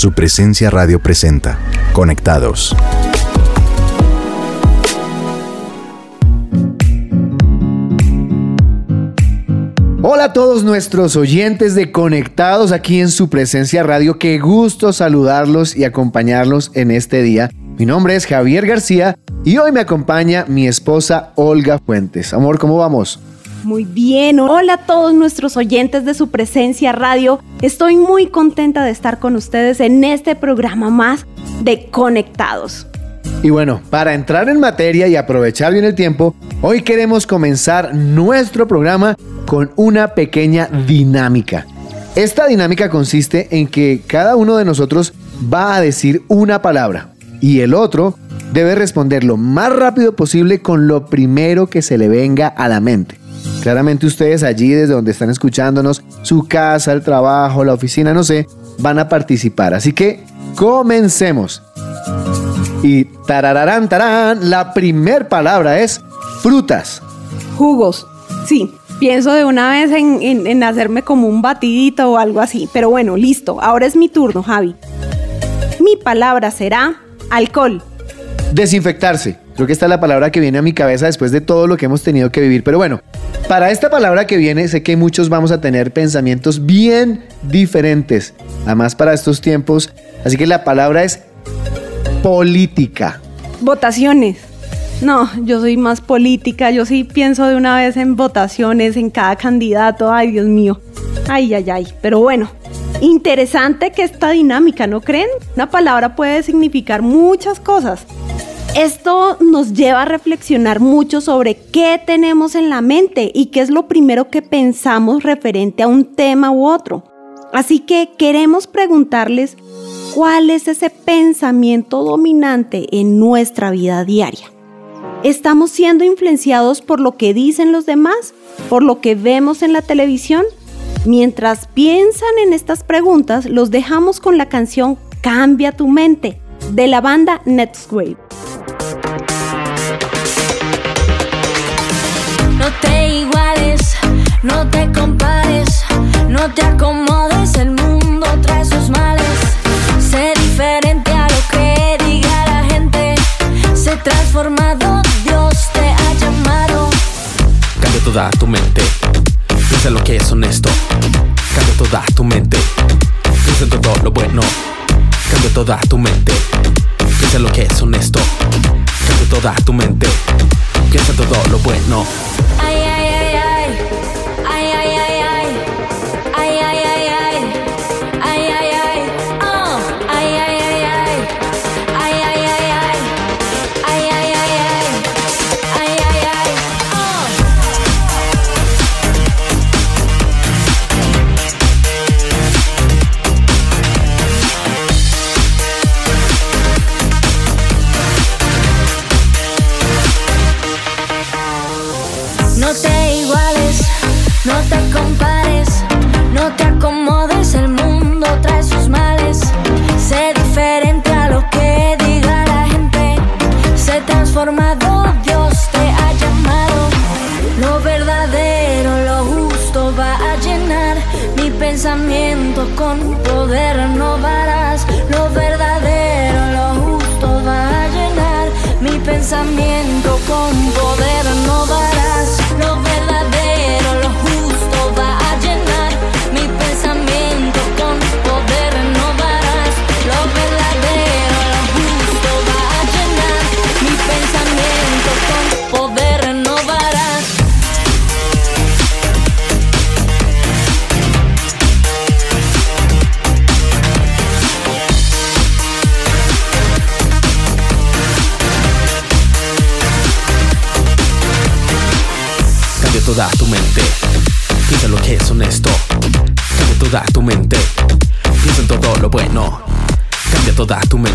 Su presencia radio presenta. Conectados. Hola a todos nuestros oyentes de Conectados aquí en su presencia radio. Qué gusto saludarlos y acompañarlos en este día. Mi nombre es Javier García y hoy me acompaña mi esposa Olga Fuentes. Amor, ¿cómo vamos? Muy bien, hola a todos nuestros oyentes de su presencia radio. Estoy muy contenta de estar con ustedes en este programa más de Conectados. Y bueno, para entrar en materia y aprovechar bien el tiempo, hoy queremos comenzar nuestro programa con una pequeña dinámica. Esta dinámica consiste en que cada uno de nosotros va a decir una palabra y el otro debe responder lo más rápido posible con lo primero que se le venga a la mente. Claramente ustedes allí desde donde están escuchándonos, su casa, el trabajo, la oficina, no sé, van a participar. Así que comencemos. Y tarararán, tarán, la primer palabra es frutas. Jugos. Sí, pienso de una vez en, en, hacerme como un batidito o algo así. Pero bueno, listo. Ahora es mi turno, Javi. Mi palabra será alcohol. Desinfectarse. Creo que esta es la palabra que viene a mi cabeza después de todo lo que hemos tenido que vivir. Pero bueno, para esta palabra que viene, sé que muchos vamos a tener pensamientos bien diferentes. Además, para estos tiempos. Así que la palabra es política. Votaciones. No, yo soy más política. Yo sí pienso de una vez en votaciones, en cada candidato. Ay, Dios mío. Ay, ay, ay. Pero bueno, interesante que esta dinámica, ¿no creen? Una palabra puede significar muchas cosas. Esto nos lleva a reflexionar mucho sobre qué tenemos en la mente y qué es lo primero que pensamos referente a un tema u otro. Así que queremos preguntarles cuál es ese pensamiento dominante en nuestra vida diaria. ¿Estamos siendo influenciados por lo que dicen los demás? ¿Por lo que vemos en la televisión? Mientras piensan en estas preguntas, los dejamos con la canción Cambia tu mente de la banda Netscape. No te compares, no te acomodes, el mundo trae sus males. Sé diferente a lo que diga la gente, sé transformado, Dios te ha llamado. Cambia toda tu mente, piensa lo que es honesto. Cambia toda tu mente, piensa en todo lo bueno. Cambia toda tu mente, piensa lo que es honesto. Cambia toda tu mente, piensa en todo lo bueno. Toda tu mente. Piensa en todo lo bueno. Cambia toda tu mente.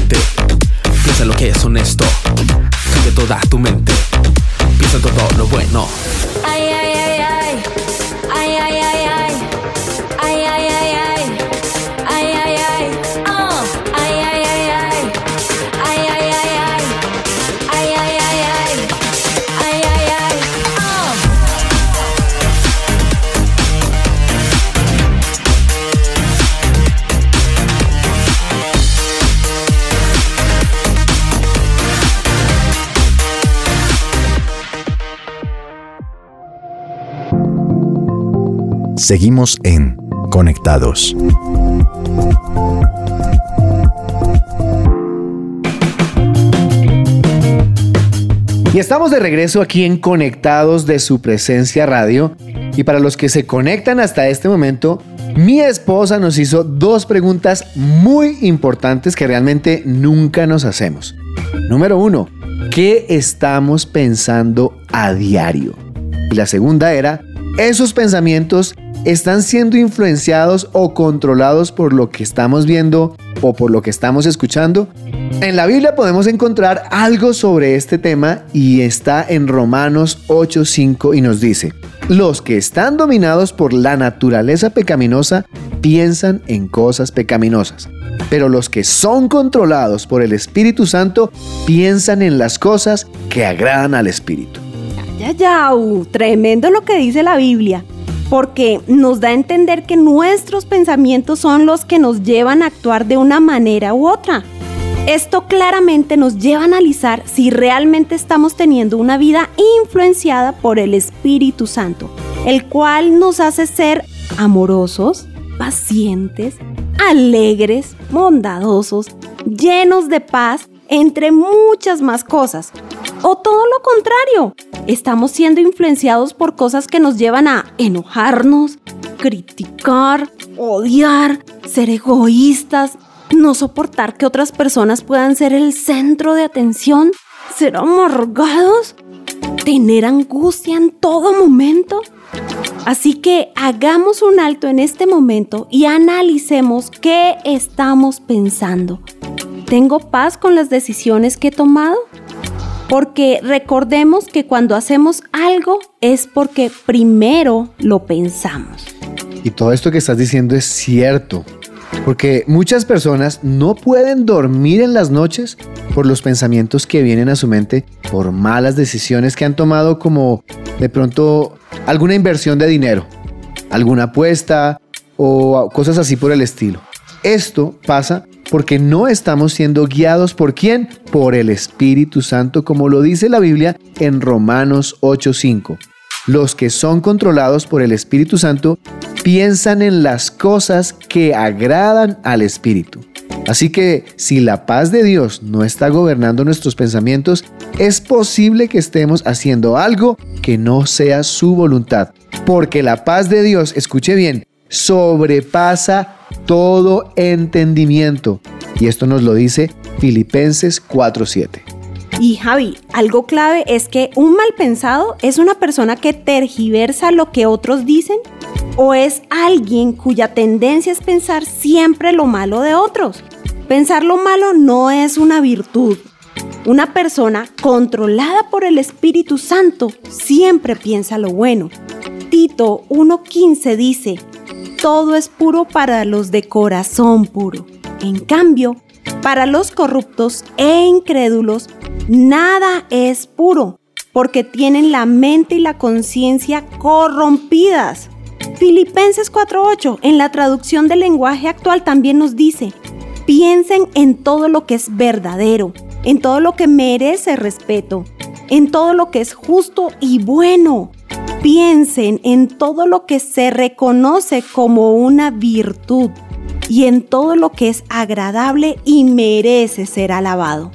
Seguimos en Conectados. Y estamos de regreso aquí en Conectados de su presencia radio. Y para los que se conectan hasta este momento, mi esposa nos hizo dos preguntas muy importantes que realmente nunca nos hacemos. Número uno, ¿qué estamos pensando a diario? Y la segunda era, ¿esos pensamientos están siendo influenciados o controlados por lo que estamos viendo o por lo que estamos escuchando? En la Biblia podemos encontrar algo sobre este tema y está en Romanos 8:5 y nos dice, los que están dominados por la naturaleza pecaminosa piensan en cosas pecaminosas, pero los que son controlados por el Espíritu Santo piensan en las cosas que agradan al Espíritu. Ya, ya, tremendo lo que dice la Biblia porque nos da a entender que nuestros pensamientos son los que nos llevan a actuar de una manera u otra. Esto claramente nos lleva a analizar si realmente estamos teniendo una vida influenciada por el Espíritu Santo, el cual nos hace ser amorosos, pacientes, alegres, bondadosos, llenos de paz, entre muchas más cosas. O todo lo contrario, estamos siendo influenciados por cosas que nos llevan a enojarnos, criticar, odiar, ser egoístas, no soportar que otras personas puedan ser el centro de atención, ser amargados, tener angustia en todo momento. Así que hagamos un alto en este momento y analicemos qué estamos pensando. ¿Tengo paz con las decisiones que he tomado? Porque recordemos que cuando hacemos algo es porque primero lo pensamos. Y todo esto que estás diciendo es cierto. Porque muchas personas no pueden dormir en las noches por los pensamientos que vienen a su mente por malas decisiones que han tomado como de pronto alguna inversión de dinero, alguna apuesta o cosas así por el estilo. Esto pasa porque no estamos siendo guiados por quién? Por el Espíritu Santo, como lo dice la Biblia en Romanos 8:5. Los que son controlados por el Espíritu Santo piensan en las cosas que agradan al Espíritu. Así que si la paz de Dios no está gobernando nuestros pensamientos, es posible que estemos haciendo algo que no sea su voluntad. Porque la paz de Dios, escuche bien, sobrepasa todo entendimiento. Y esto nos lo dice Filipenses 4:7. Y Javi, algo clave es que un mal pensado es una persona que tergiversa lo que otros dicen o es alguien cuya tendencia es pensar siempre lo malo de otros. Pensar lo malo no es una virtud. Una persona controlada por el Espíritu Santo siempre piensa lo bueno. Tito 1.15 dice, todo es puro para los de corazón puro. En cambio, para los corruptos e incrédulos, nada es puro, porque tienen la mente y la conciencia corrompidas. Filipenses 4.8 en la traducción del lenguaje actual también nos dice, piensen en todo lo que es verdadero, en todo lo que merece respeto, en todo lo que es justo y bueno, piensen en todo lo que se reconoce como una virtud y en todo lo que es agradable y merece ser alabado.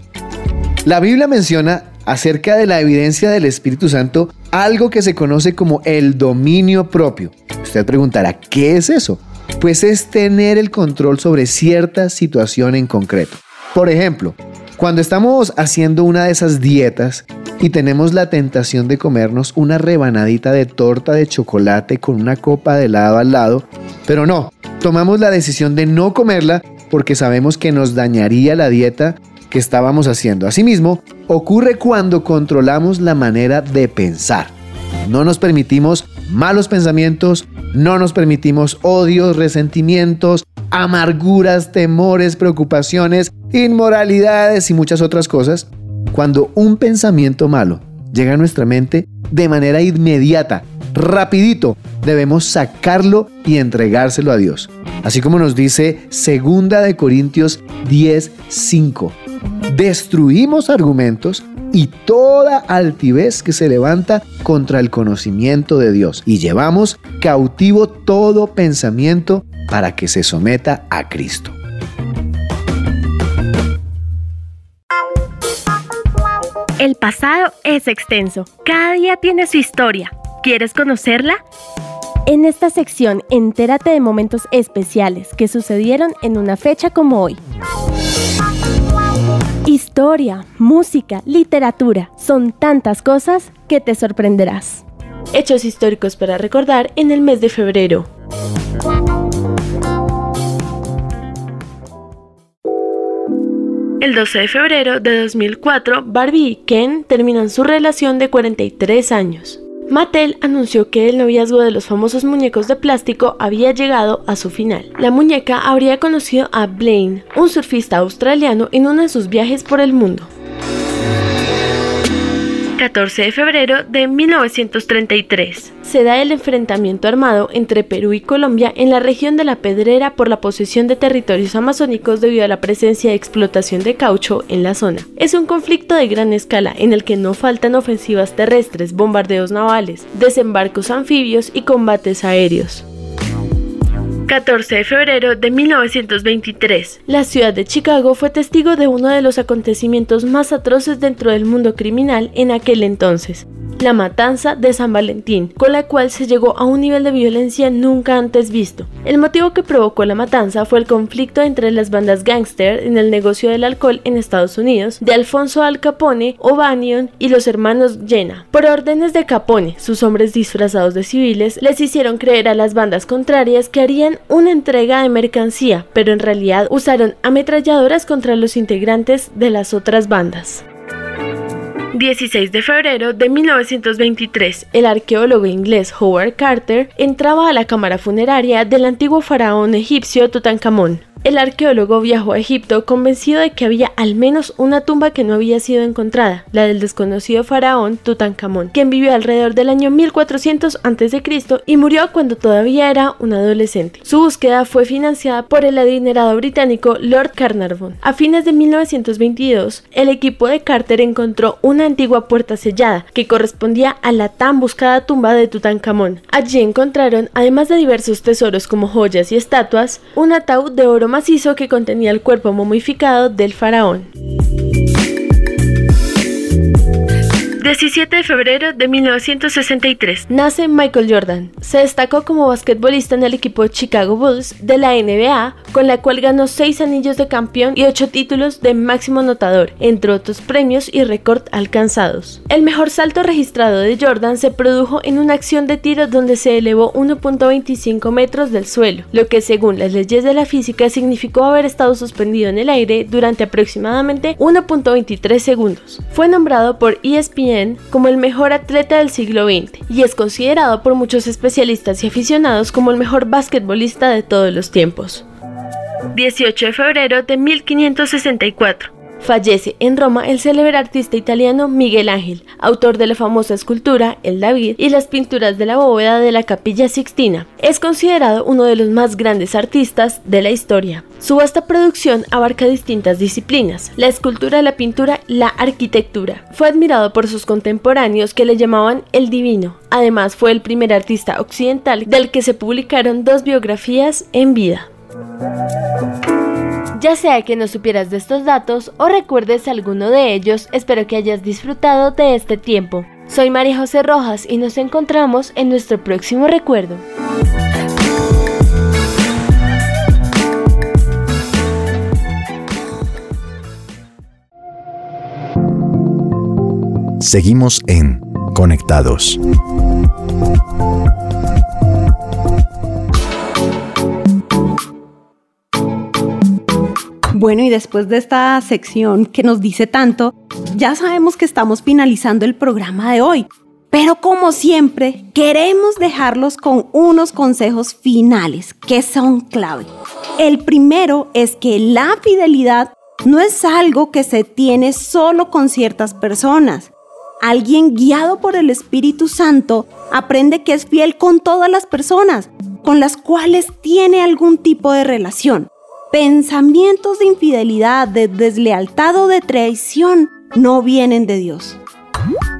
La Biblia menciona acerca de la evidencia del Espíritu Santo algo que se conoce como el dominio propio. Usted preguntará, ¿qué es eso? Pues es tener el control sobre cierta situación en concreto. Por ejemplo, cuando estamos haciendo una de esas dietas y tenemos la tentación de comernos una rebanadita de torta de chocolate con una copa de helado al lado, pero no, tomamos la decisión de no comerla porque sabemos que nos dañaría la dieta que estábamos haciendo. Asimismo, ocurre cuando controlamos la manera de pensar. No nos permitimos malos pensamientos, no nos permitimos odios, resentimientos, amarguras, temores, preocupaciones, inmoralidades y muchas otras cosas. Cuando un pensamiento malo llega a nuestra mente de manera inmediata, rapidito debemos sacarlo y entregárselo a Dios. Así como nos dice Segunda de Corintios 10:5. Destruimos argumentos y toda altivez que se levanta contra el conocimiento de Dios y llevamos cautivo todo pensamiento para que se someta a Cristo. El pasado es extenso. Cada día tiene su historia. ¿Quieres conocerla? En esta sección, entérate de momentos especiales que sucedieron en una fecha como hoy. Historia, música, literatura, son tantas cosas que te sorprenderás. Hechos históricos para recordar en el mes de febrero. El 12 de febrero de 2004, Barbie y Ken terminan su relación de 43 años. Mattel anunció que el noviazgo de los famosos muñecos de plástico había llegado a su final. La muñeca habría conocido a Blaine, un surfista australiano, en uno de sus viajes por el mundo. 14 de febrero de 1933. Se da el enfrentamiento armado entre Perú y Colombia en la región de la Pedrera por la posesión de territorios amazónicos debido a la presencia de explotación de caucho en la zona. Es un conflicto de gran escala en el que no faltan ofensivas terrestres, bombardeos navales, desembarcos anfibios y combates aéreos. 14 de febrero de 1923. La ciudad de Chicago fue testigo de uno de los acontecimientos más atroces dentro del mundo criminal en aquel entonces la matanza de San Valentín, con la cual se llegó a un nivel de violencia nunca antes visto. El motivo que provocó la matanza fue el conflicto entre las bandas gangster en el negocio del alcohol en Estados Unidos de Alfonso Al Capone, O'Banion y los hermanos Jenna. Por órdenes de Capone, sus hombres disfrazados de civiles les hicieron creer a las bandas contrarias que harían una entrega de mercancía, pero en realidad usaron ametralladoras contra los integrantes de las otras bandas. 16 de febrero de 1923, el arqueólogo inglés Howard Carter entraba a la cámara funeraria del antiguo faraón egipcio Tutankamón. El arqueólogo viajó a Egipto convencido de que había al menos una tumba que no había sido encontrada, la del desconocido faraón Tutankamón, quien vivió alrededor del año 1400 a.C. y murió cuando todavía era un adolescente. Su búsqueda fue financiada por el adinerado británico Lord Carnarvon. A fines de 1922, el equipo de Carter encontró una antigua puerta sellada que correspondía a la tan buscada tumba de Tutankamón. Allí encontraron, además de diversos tesoros como joyas y estatuas, un ataúd de oro macizo que contenía el cuerpo momificado del faraón. 17 de febrero de 1963 nace Michael Jordan. Se destacó como basquetbolista en el equipo Chicago Bulls de la NBA, con la cual ganó 6 anillos de campeón y 8 títulos de máximo anotador, entre otros premios y récord alcanzados. El mejor salto registrado de Jordan se produjo en una acción de tiro donde se elevó 1.25 metros del suelo, lo que según las leyes de la física significó haber estado suspendido en el aire durante aproximadamente 1.23 segundos. Fue nombrado por ESPN como el mejor atleta del siglo XX y es considerado por muchos especialistas y aficionados como el mejor basquetbolista de todos los tiempos. 18 de febrero de 1564 Fallece en Roma el célebre artista italiano Miguel Ángel, autor de la famosa escultura El David y las pinturas de la bóveda de la Capilla Sixtina. Es considerado uno de los más grandes artistas de la historia. Su vasta producción abarca distintas disciplinas, la escultura, la pintura, la arquitectura. Fue admirado por sus contemporáneos que le llamaban el divino. Además fue el primer artista occidental del que se publicaron dos biografías en vida. Ya sea que no supieras de estos datos o recuerdes alguno de ellos, espero que hayas disfrutado de este tiempo. Soy María José Rojas y nos encontramos en nuestro próximo recuerdo. Seguimos en Conectados. Bueno, y después de esta sección que nos dice tanto, ya sabemos que estamos finalizando el programa de hoy. Pero como siempre, queremos dejarlos con unos consejos finales que son clave. El primero es que la fidelidad no es algo que se tiene solo con ciertas personas. Alguien guiado por el Espíritu Santo aprende que es fiel con todas las personas con las cuales tiene algún tipo de relación. Pensamientos de infidelidad, de deslealtad o de traición no vienen de Dios.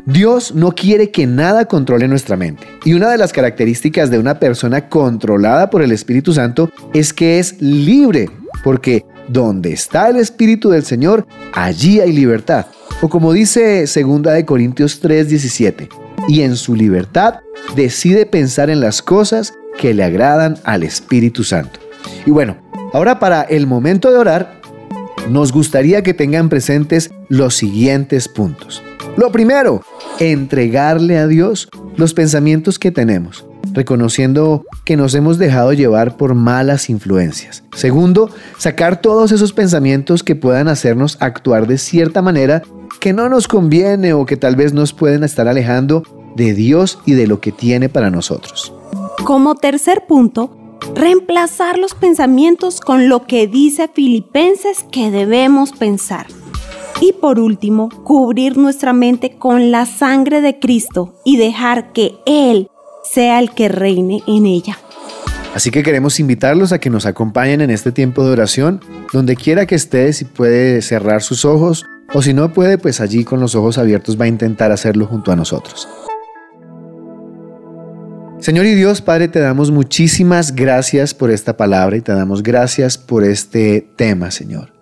Dios no quiere que nada controle nuestra mente. Y una de las características de una persona controlada por el Espíritu Santo es que es libre, porque donde está el Espíritu del Señor, allí hay libertad. O como dice 2 de Corintios 3:17, y en su libertad decide pensar en las cosas que le agradan al Espíritu Santo. Y bueno, ahora para el momento de orar, nos gustaría que tengan presentes los siguientes puntos. Lo primero, entregarle a Dios los pensamientos que tenemos, reconociendo que nos hemos dejado llevar por malas influencias. Segundo, sacar todos esos pensamientos que puedan hacernos actuar de cierta manera que no nos conviene o que tal vez nos pueden estar alejando de Dios y de lo que tiene para nosotros. Como tercer punto, reemplazar los pensamientos con lo que dice Filipenses que debemos pensar. Y por último, cubrir nuestra mente con la sangre de Cristo y dejar que Él sea el que reine en ella. Así que queremos invitarlos a que nos acompañen en este tiempo de oración, donde quiera que esté, si puede cerrar sus ojos, o si no puede, pues allí con los ojos abiertos va a intentar hacerlo junto a nosotros. Señor y Dios Padre, te damos muchísimas gracias por esta palabra y te damos gracias por este tema, Señor.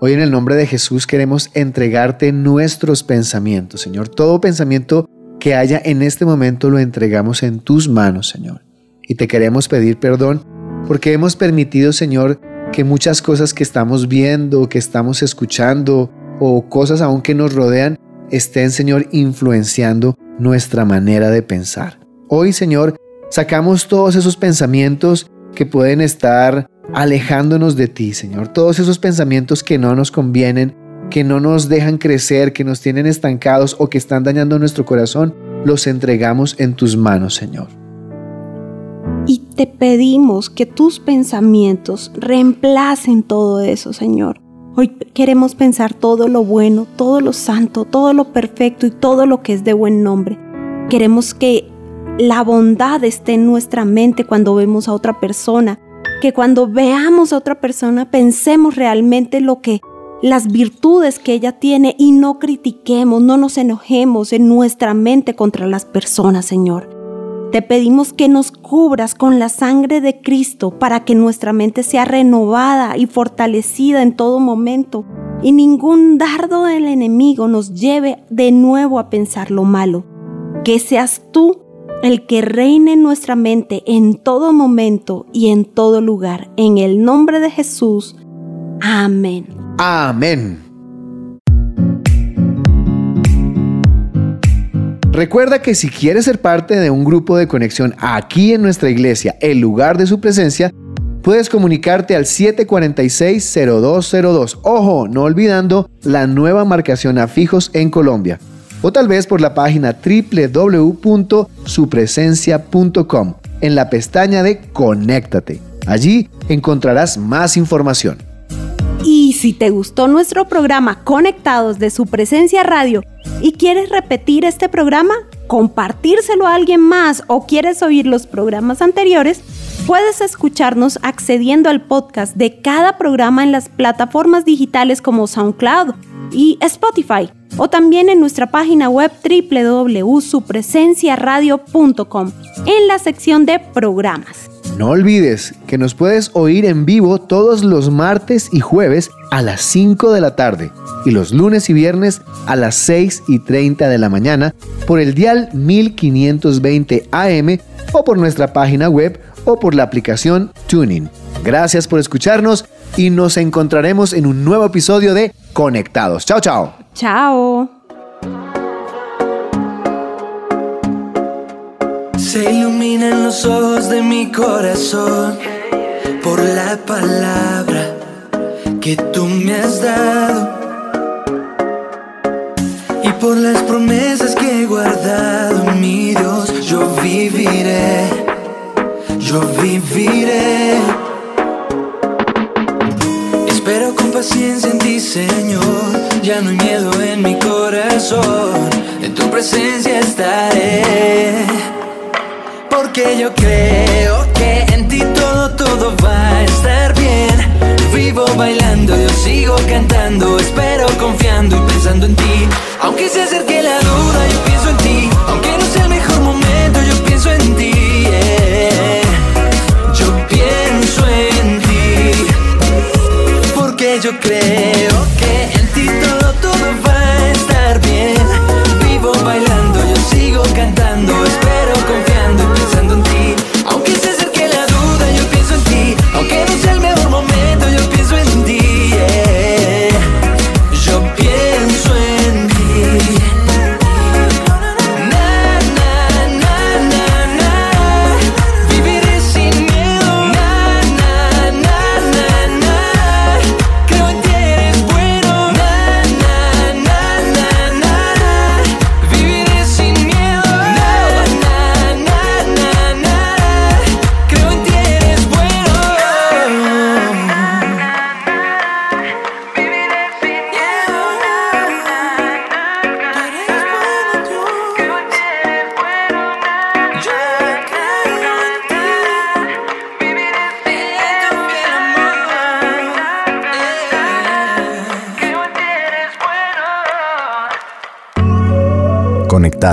Hoy en el nombre de Jesús queremos entregarte nuestros pensamientos, Señor. Todo pensamiento que haya en este momento lo entregamos en tus manos, Señor. Y te queremos pedir perdón porque hemos permitido, Señor, que muchas cosas que estamos viendo, que estamos escuchando o cosas aún que nos rodean estén, Señor, influenciando nuestra manera de pensar. Hoy, Señor, sacamos todos esos pensamientos que pueden estar alejándonos de ti, Señor. Todos esos pensamientos que no nos convienen, que no nos dejan crecer, que nos tienen estancados o que están dañando nuestro corazón, los entregamos en tus manos, Señor. Y te pedimos que tus pensamientos reemplacen todo eso, Señor. Hoy queremos pensar todo lo bueno, todo lo santo, todo lo perfecto y todo lo que es de buen nombre. Queremos que la bondad esté en nuestra mente cuando vemos a otra persona, que cuando veamos a otra persona pensemos realmente lo que las virtudes que ella tiene y no critiquemos, no nos enojemos en nuestra mente contra las personas, Señor. Te pedimos que nos cubras con la sangre de Cristo para que nuestra mente sea renovada y fortalecida en todo momento y ningún dardo del enemigo nos lleve de nuevo a pensar lo malo. Que seas tú el que reine en nuestra mente en todo momento y en todo lugar. En el nombre de Jesús. Amén. Amén. Recuerda que si quieres ser parte de un grupo de conexión aquí en nuestra iglesia, el lugar de su presencia, puedes comunicarte al 746-0202. Ojo, no olvidando la nueva marcación a fijos en Colombia o tal vez por la página www.supresencia.com en la pestaña de Conéctate. Allí encontrarás más información. Y si te gustó nuestro programa Conectados de su presencia radio y quieres repetir este programa, compartírselo a alguien más o quieres oír los programas anteriores, puedes escucharnos accediendo al podcast de cada programa en las plataformas digitales como SoundCloud y Spotify o también en nuestra página web www.supresenciaradio.com en la sección de programas. No olvides que nos puedes oír en vivo todos los martes y jueves a las 5 de la tarde y los lunes y viernes a las 6 y 30 de la mañana por el dial 1520 AM o por nuestra página web o por la aplicación Tuning. Gracias por escucharnos y nos encontraremos en un nuevo episodio de Conectados. Chao, chao. Chao. Se iluminan los ojos de mi corazón por la palabra que tú me has dado y por las promesas que he guardado, mi Dios, yo viviré, yo viviré. En ti, Señor. Ya no hay miedo en mi corazón. en tu presencia estaré. Porque yo creo que en ti todo, todo va a estar bien. Vivo bailando, yo sigo cantando, espero confiando y pensando en ti. Aunque se acerque la duda, yo pienso en ti. Aunque no